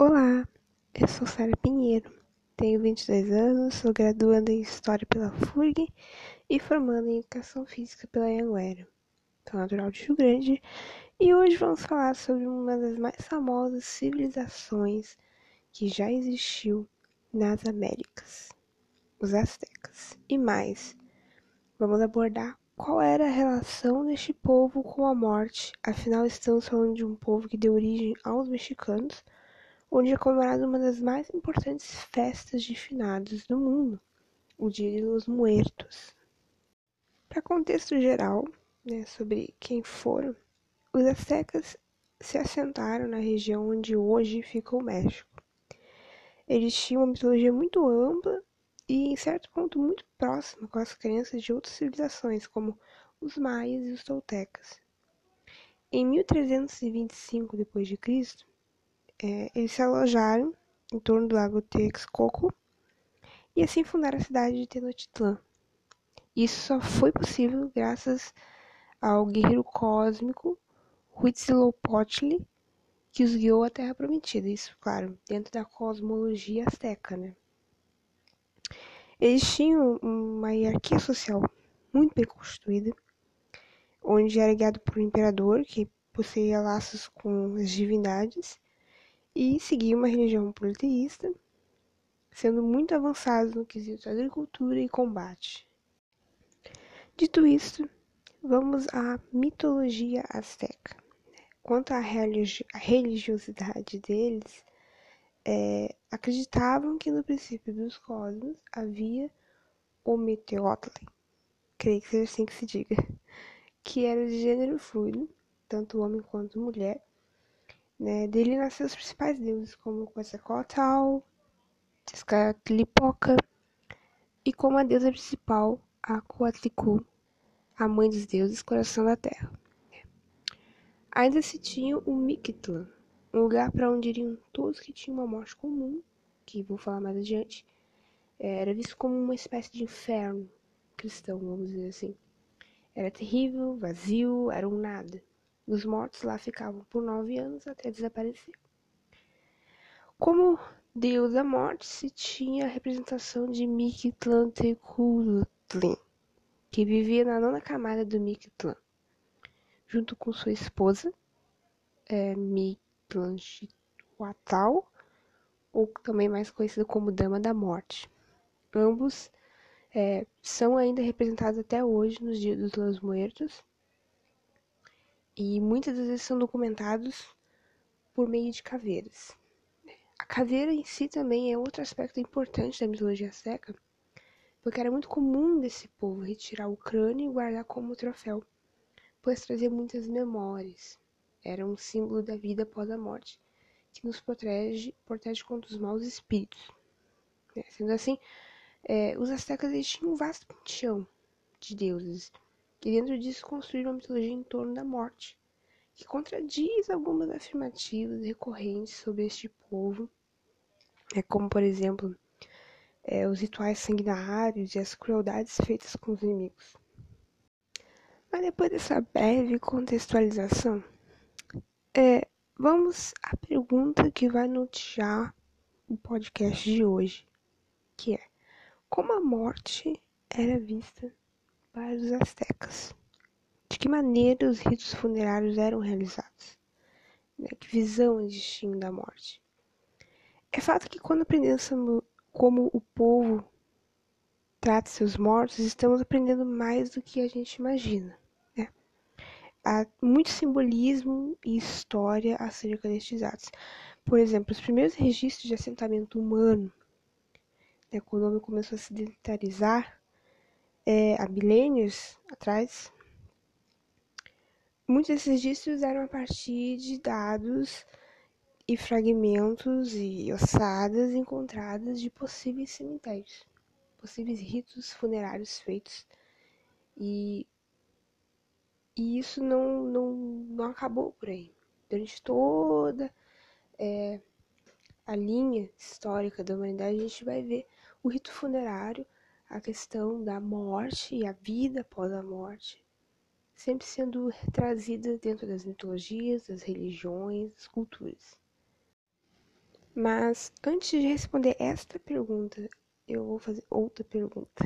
Olá, eu sou Sara Pinheiro, tenho 22 anos, sou graduanda em História pela FURG e formando em Educação Física pela Anhanguera. Sou natural de Rio Grande e hoje vamos falar sobre uma das mais famosas civilizações que já existiu nas Américas, os Aztecas. E mais, vamos abordar qual era a relação deste povo com a morte, afinal estamos falando de um povo que deu origem aos mexicanos, onde é comemorada uma das mais importantes festas de finados do mundo, o Dia de los Muertos. Para contexto geral, né, sobre quem foram, os aztecas se assentaram na região onde hoje fica o México. Eles tinham uma mitologia muito ampla e, em certo ponto, muito próxima com as crenças de outras civilizações, como os maias e os toltecas. Em 1325 d.C., é, eles se alojaram em torno do lago Texcoco e assim fundaram a cidade de Tenochtitlan. Isso só foi possível graças ao guerreiro cósmico Huitzilopochtli, que os guiou à Terra Prometida. Isso, claro, dentro da cosmologia azteca, né? Eles tinham uma hierarquia social muito bem constituída, onde era guiado por um imperador que possuía laços com as divindades e seguia uma religião politeísta, sendo muito avançado no quesito agricultura e combate. Dito isto, vamos à mitologia azteca. Quanto à religiosidade deles, é, acreditavam que no princípio dos cosmos havia o Meteotli, creio que seja assim que se diga, que era de gênero fluido, tanto homem quanto mulher, né? Dele nasceu os principais deuses, como Quetzalcoatl, Tezcatlipoca, e como a deusa principal, a Coatlicue, a mãe dos deuses, coração da terra. Ainda se tinha o Mictlan, um lugar para onde iriam todos que tinham uma morte comum, que vou falar mais adiante, era visto como uma espécie de inferno cristão, vamos dizer assim. Era terrível, vazio, era um nada. Os mortos lá ficavam por nove anos até desaparecer. Como deus da morte, se tinha a representação de Mictlantecuhtli, que vivia na nona camada do Mictlan, junto com sua esposa, é, Mictlantecuhtli, ou também mais conhecida como Dama da Morte. Ambos é, são ainda representados até hoje nos dias dos Los Muertos, e muitas vezes são documentados por meio de caveiras. A caveira em si também é outro aspecto importante da mitologia seca, porque era muito comum desse povo retirar o crânio e guardar como troféu, pois trazia muitas memórias. Era um símbolo da vida após a morte, que nos protege, protege contra os maus espíritos. É, sendo assim, é, os astecas tinham um vasto panteão de deuses, e dentro disso construíram uma mitologia em torno da morte, que contradiz algumas afirmativas recorrentes sobre este povo, é como por exemplo é, os rituais sanguinários e as crueldades feitas com os inimigos. Mas depois dessa breve contextualização, é, vamos à pergunta que vai nortear o podcast de hoje, que é como a morte era vista para os astecas. De que maneira os ritos funerários eram realizados? Né? Que visão eles tinham da morte? É fato que quando aprendemos como o povo trata seus mortos, estamos aprendendo mais do que a gente imagina. Né? Há muito simbolismo e história acerca destes atos. Por exemplo, os primeiros registros de assentamento humano, né, quando o homem começou a se sedentarizar, é, há milênios atrás, muitos desses registros eram a partir de dados e fragmentos e ossadas encontradas de possíveis cemitérios, possíveis ritos funerários feitos. E, e isso não, não, não acabou por aí. Durante toda é, a linha histórica da humanidade, a gente vai ver o rito funerário a questão da morte e a vida após a morte, sempre sendo trazida dentro das mitologias, das religiões, das culturas. Mas antes de responder esta pergunta, eu vou fazer outra pergunta.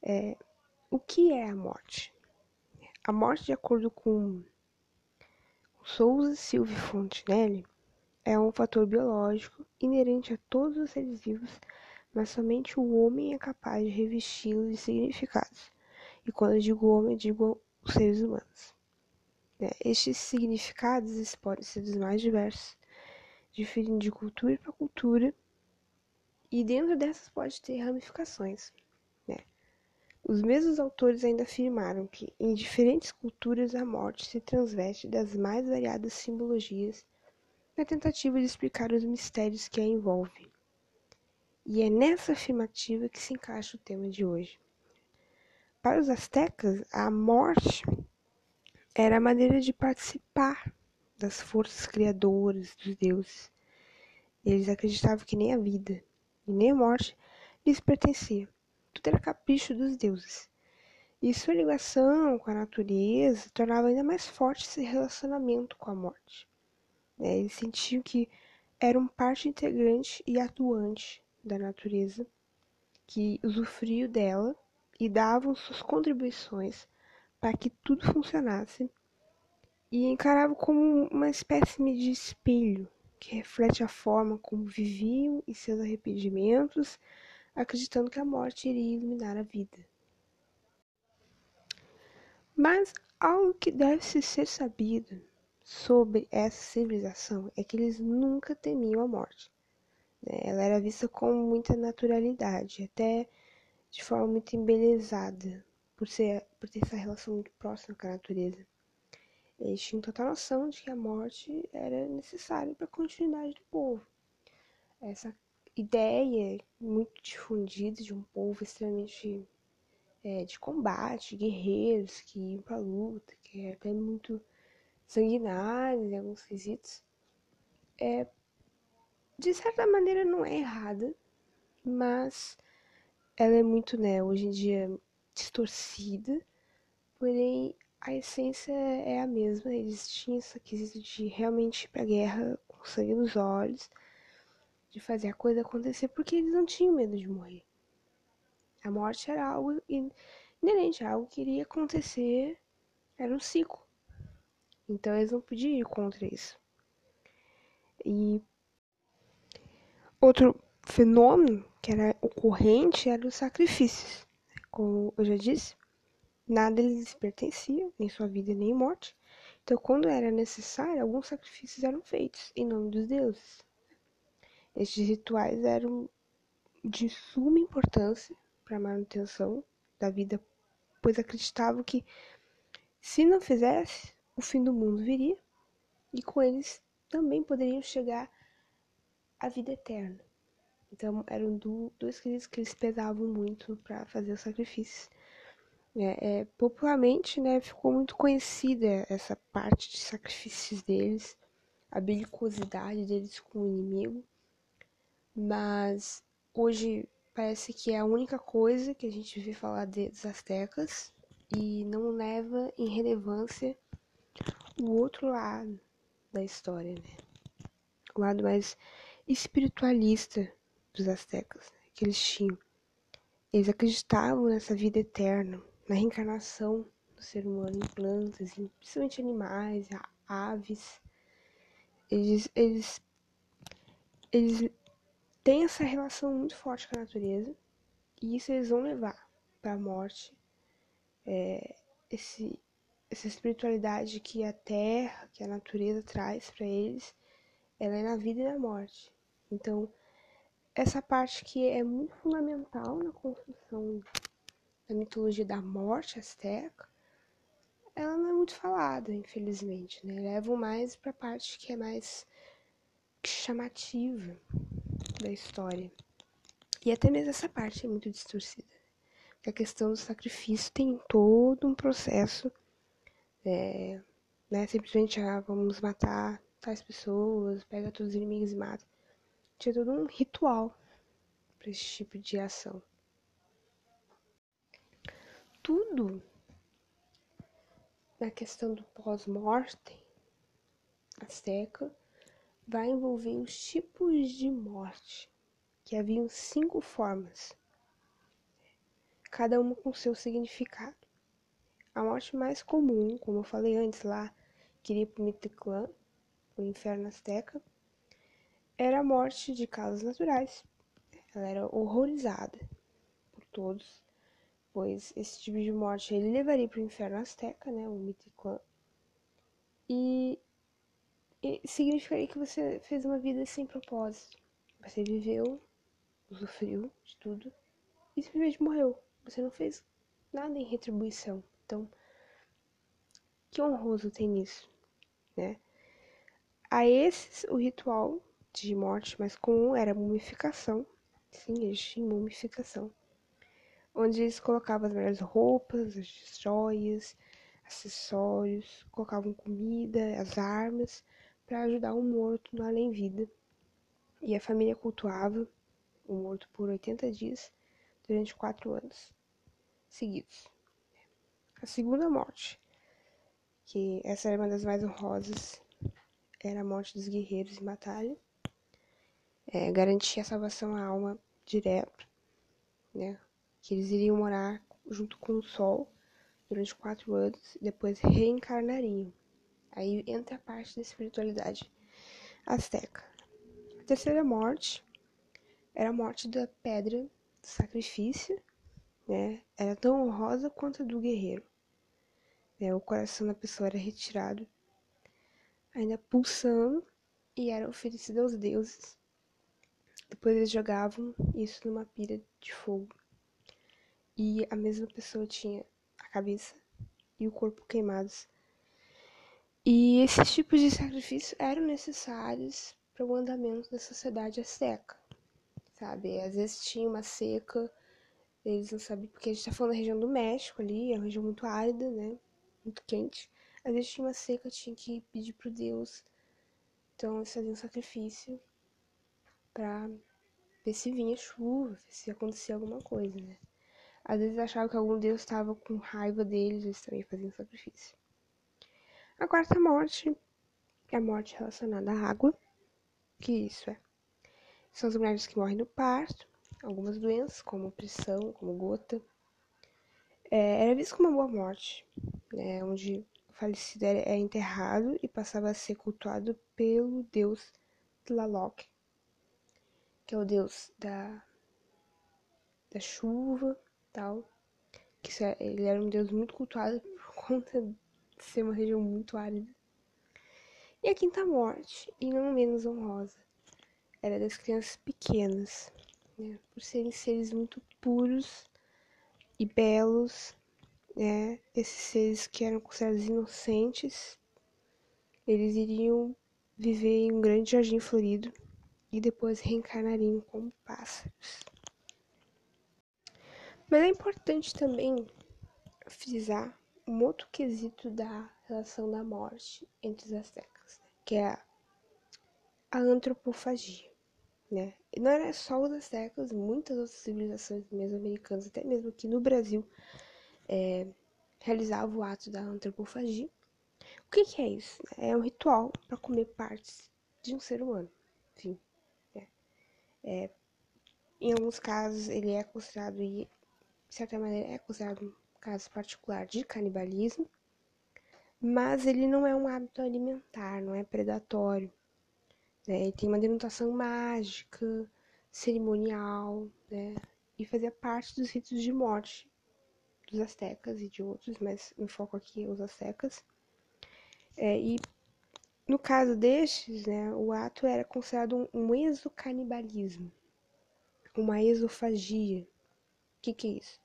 É, o que é a morte? A morte, de acordo com Souza Silva Fontenelle, é um fator biológico inerente a todos os seres vivos, mas somente o homem é capaz de revesti-lo de significados. E quando eu digo homem, eu digo os seres humanos. É, estes significados podem ser dos mais diversos, diferindo de cultura para cultura, e dentro dessas pode ter ramificações. Né? Os mesmos autores ainda afirmaram que, em diferentes culturas, a morte se transveste das mais variadas simbologias na tentativa de explicar os mistérios que a envolvem. E é nessa afirmativa que se encaixa o tema de hoje. Para os astecas, a morte era a maneira de participar das forças criadoras dos deuses. Eles acreditavam que nem a vida e nem a morte lhes pertencia. Tudo era capricho dos deuses. E sua ligação com a natureza tornava ainda mais forte esse relacionamento com a morte. Né? Eles sentiam que eram parte integrante e atuante da natureza, que usufruiu dela e davam suas contribuições para que tudo funcionasse e encaravam como uma espécie de espelho que reflete a forma como viviam e seus arrependimentos, acreditando que a morte iria iluminar a vida. Mas algo que deve ser sabido sobre essa civilização é que eles nunca temiam a morte. Ela era vista com muita naturalidade, até de forma muito embelezada, por, ser, por ter essa relação muito próxima com a natureza. Eles tinham total noção de que a morte era necessária para a continuidade do povo. Essa ideia muito difundida de um povo extremamente é, de combate, guerreiros que iam para a luta, que é até muito sanguinários em alguns quesitos, é, de certa maneira não é errada, mas ela é muito, né, hoje em dia distorcida, porém a essência é a mesma. Eles tinham essa quesito de realmente ir pra guerra com sangue nos olhos, de fazer a coisa acontecer, porque eles não tinham medo de morrer. A morte era algo inerente, algo que iria acontecer, era um ciclo. Então eles não podiam ir contra isso. E outro fenômeno que era ocorrente eram os sacrifícios. Como eu já disse, nada lhes pertencia, nem sua vida nem morte. Então, quando era necessário, alguns sacrifícios eram feitos em nome dos deuses. Estes rituais eram de suma importância para a manutenção da vida, pois acreditavam que, se não fizesse, o fim do mundo viria e com eles também poderiam chegar à vida eterna. Então eram do, dois quesitos que eles pesavam muito para fazer os sacrifícios. É, é, popularmente, né, ficou muito conhecida essa parte de sacrifícios deles, a belicosidade deles com o inimigo, mas hoje parece que é a única coisa que a gente vê falar de, dos astecas e não leva em relevância o outro lado da história, né? O lado mais espiritualista dos astecas né? que eles tinham. Eles acreditavam nessa vida eterna, na reencarnação do ser humano em plantas, em, principalmente animais, aves. Eles, eles, eles têm essa relação muito forte com a natureza e isso eles vão levar para a morte. É, esse, essa espiritualidade que a terra, que a natureza traz para eles, ela é na vida e na morte. Então, essa parte que é muito fundamental na construção da mitologia da morte asteca, ela não é muito falada, infelizmente, né? Levam mais para a parte que é mais chamativa da história. E até mesmo essa parte é muito distorcida. a questão do sacrifício tem todo um processo é, né? Simplesmente, ah, vamos matar tais pessoas, pega todos os inimigos e mata. Tinha todo um ritual para esse tipo de ação. Tudo na questão do pós-mortem azteca vai envolver os tipos de morte, que haviam cinco formas, cada uma com seu significado. A morte mais comum, como eu falei antes lá, queria para o Mictlán, o inferno azteca, era a morte de causas naturais. Ela era horrorizada por todos, pois esse tipo de morte ele levaria para o inferno azteca, né, o Mictlán, e, e significaria que você fez uma vida sem propósito. Você viveu, usufruiu de tudo e simplesmente morreu. Você não fez nada em retribuição. Então, que honroso tem nisso, né? A esses, o ritual de morte mais comum era a mumificação. Sim, eles tinham mumificação. Onde eles colocavam as melhores roupas, as joias, acessórios, colocavam comida, as armas, para ajudar o morto no além-vida. E a família cultuava o morto por 80 dias, durante quatro anos seguidos. A segunda morte, que essa era uma das mais honrosas, era a morte dos guerreiros em batalha. É, garantia a salvação à alma direto, né? Que eles iriam morar junto com o sol durante quatro anos e depois reencarnariam. Aí entra a parte da espiritualidade azteca. A terceira morte era a morte da pedra do sacrifício, né? Era tão honrosa quanto a do guerreiro. Né? O coração da pessoa era retirado, ainda pulsando, e era oferecido aos deuses. Depois eles jogavam isso numa pira de fogo. E a mesma pessoa tinha a cabeça e o corpo queimados. E esses tipos de sacrifício eram necessários para o andamento da sociedade azteca, sabe? Às vezes tinha uma seca, eles não sabiam, porque a gente está falando da região do México ali, é uma região muito árida, né? Muito quente. Às vezes tinha uma seca, tinha que pedir pro Deus. Então eles faziam sacrifício para ver se vinha chuva, se acontecia alguma coisa, né? Às vezes achavam que algum deus estava com raiva deles, eles também faziam sacrifício. A quarta morte é a morte relacionada à água, que isso é. São as mulheres que morrem no parto, algumas doenças, como pressão, como gota. É, era visto como uma boa morte, né, onde o falecido é enterrado e passava a ser cultuado pelo deus Tlaloc, que é o deus da, da chuva tal. Que é, ele era um deus muito cultuado por conta de ser uma região muito árida. E a quinta morte, e não menos honrosa, era das crianças pequenas, né? por serem seres muito puros e belos, né? esses seres que eram considerados inocentes, eles iriam viver em um grande jardim florido e depois reencarnariam como pássaros. Mas é importante também frisar um outro quesito da relação da morte entre os astecas, que é a, antropofagia. Né? E não era só os astecas, muitas outras civilizações mesoamericanas, até mesmo aqui no Brasil, é, realizavam o ato da antropofagia. O que, que é isso? É um ritual para comer partes de um ser humano. Enfim, é, em alguns casos ele é considerado de certa maneira, é considerado um caso particular de canibalismo, mas ele não é um hábito alimentar, não é predatório. Né? Ele tem uma denotação mágica, cerimonial, né? e fazia parte dos ritos de morte dos astecas e de outros, mas o foco aqui os astecas. É, e no caso destes, né, o ato era considerado um, um exocanibalismo, uma exofagia, que, que é isso?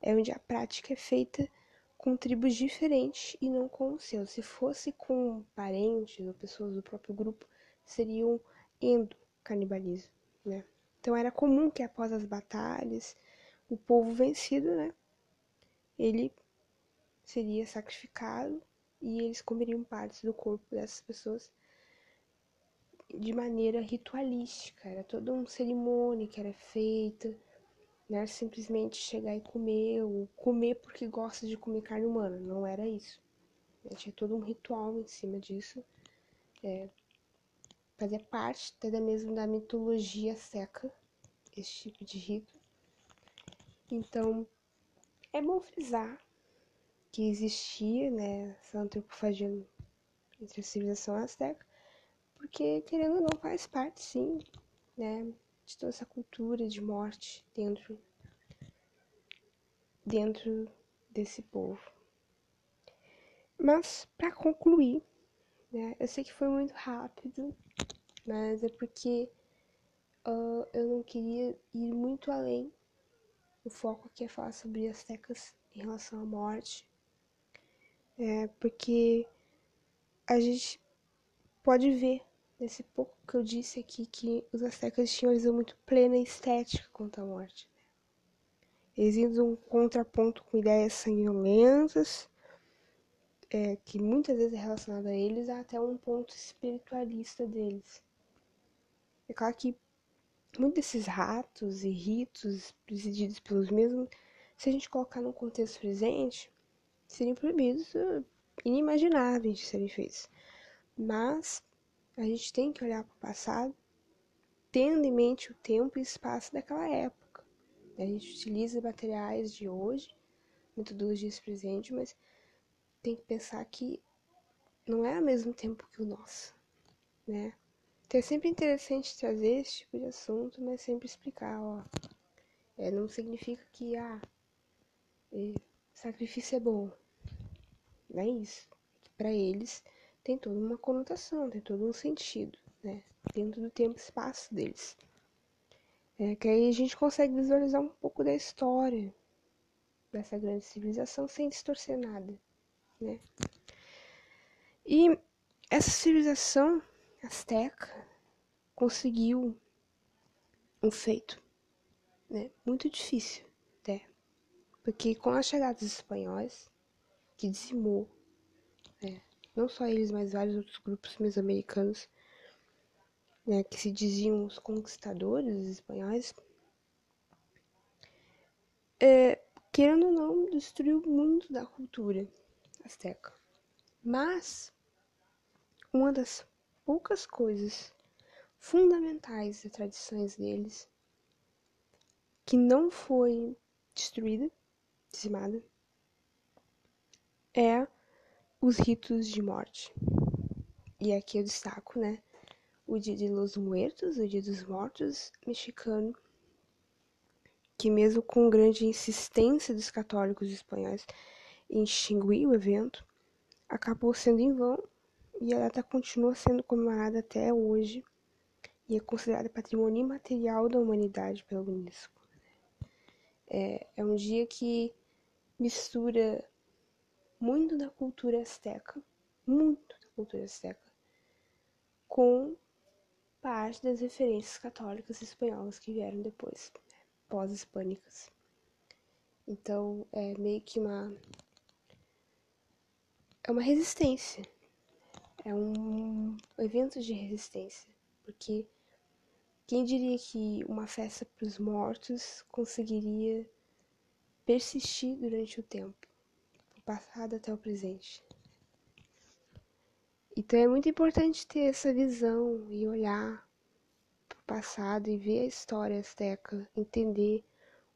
É onde a prática é feita com tribos diferentes e não com os seus. Se fosse com parentes ou pessoas do próprio grupo, seria um endocanibalismo, né? Então era comum que após as batalhas, o povo vencido, né, ele seria sacrificado e eles comeriam partes do corpo dessas pessoas de maneira ritualística. Era toda uma cerimônia que era feita não é simplesmente chegar e comer, ou comer porque gosta de comer carne humana. Não era isso. Tinha todo um ritual em cima disso. É, fazia parte até mesmo da mitologia seca, esse tipo de rito. Então, é bom frisar que existia né, essa antropofagia entre a civilização azteca, porque, querendo ou não, faz parte, sim, né, de toda essa cultura de morte dentro, dentro desse povo. Mas, para concluir, né, eu sei que foi muito rápido, mas é porque uh, eu não queria ir muito além. O foco aqui é falar sobre as tecas em relação à morte, é, porque a gente pode ver nesse pouco que eu disse aqui que os astecas tinham uma visão muito plena e estética quanto à morte. Né? Eles iam um contraponto com ideias sanguinolentas, é, que muitas vezes é relacionado a eles, até um ponto espiritualista deles. É claro que muitos desses ratos e ritos presididos pelos mesmos, se a gente colocar no contexto presente, seriam proibidos, uh, inimagináveis de serem feitos. Mas a gente tem que olhar para o passado, tendo em mente o tempo e espaço daquela época. A gente utiliza materiais de hoje, metodologias presentes, mas tem que pensar que não é ao mesmo tempo que o nosso, né? Então é sempre interessante trazer esse tipo de assunto, mas sempre explicar, ó. É, não significa que, ah, é, sacrifício é bom. Não é isso. Para eles tem toda uma conotação, tem todo um sentido, né? Dentro do tempo e espaço deles. É, que aí a gente consegue visualizar um pouco da história dessa grande civilização sem distorcer nada, né? E essa civilização asteca conseguiu um feito, né? Muito difícil, até. Porque com a chegada dos espanhóis, que dizimou, né? não só eles, mas vários outros grupos mesoamericanos, né, que se diziam os conquistadores espanhóis, é, querendo ou não, destruiu muito da cultura azteca. Mas uma das poucas coisas fundamentais das tradições deles que não foi destruída, dizimada, é os ritos de morte. E aqui eu destaco, né, o Dia de los Muertos, o Dia dos Mortos mexicano, que mesmo com grande insistência dos católicos espanhóis em extinguir o evento, acabou sendo em vão e a data continua sendo comemorada até hoje e é considerada patrimônio imaterial da humanidade pela Unesco. É, é um dia que mistura muito da cultura azteca, muito da cultura azteca, com parte das referências católicas espanholas que vieram depois, né, pós-hispânicas. Então, é meio que uma é uma resistência. É um evento de resistência, porque quem diria que uma festa para os mortos conseguiria persistir durante o tempo? Passado até o presente. Então é muito importante ter essa visão e olhar para o passado e ver a história azteca, entender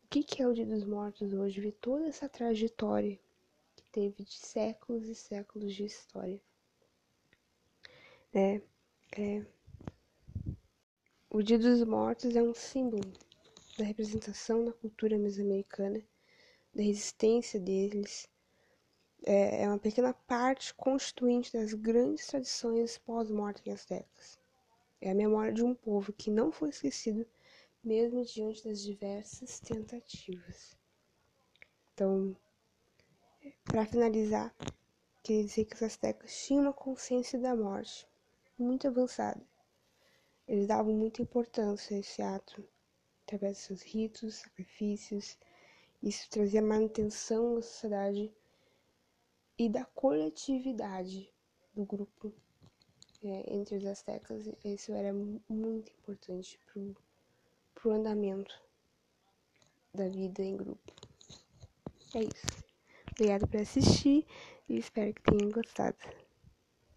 o que, que é o Dia dos Mortos hoje, ver toda essa trajetória que teve de séculos e séculos de história. É, é, o Dia dos Mortos é um símbolo da representação da cultura mesoamericana, da resistência deles é, é uma pequena parte constituinte das grandes tradições pós-mortem astecas. É a memória de um povo que não foi esquecido mesmo diante das diversas tentativas. Então, para finalizar, queria dizer que os astecas tinham uma consciência da morte muito avançada. Eles davam muita importância a esse ato, através de seus ritos, sacrifícios. Isso trazia manutenção da sociedade e da coletividade do grupo é, entre os astecas. Isso era muito importante para o andamento da vida em grupo. É isso. Obrigada por assistir e espero que tenham gostado.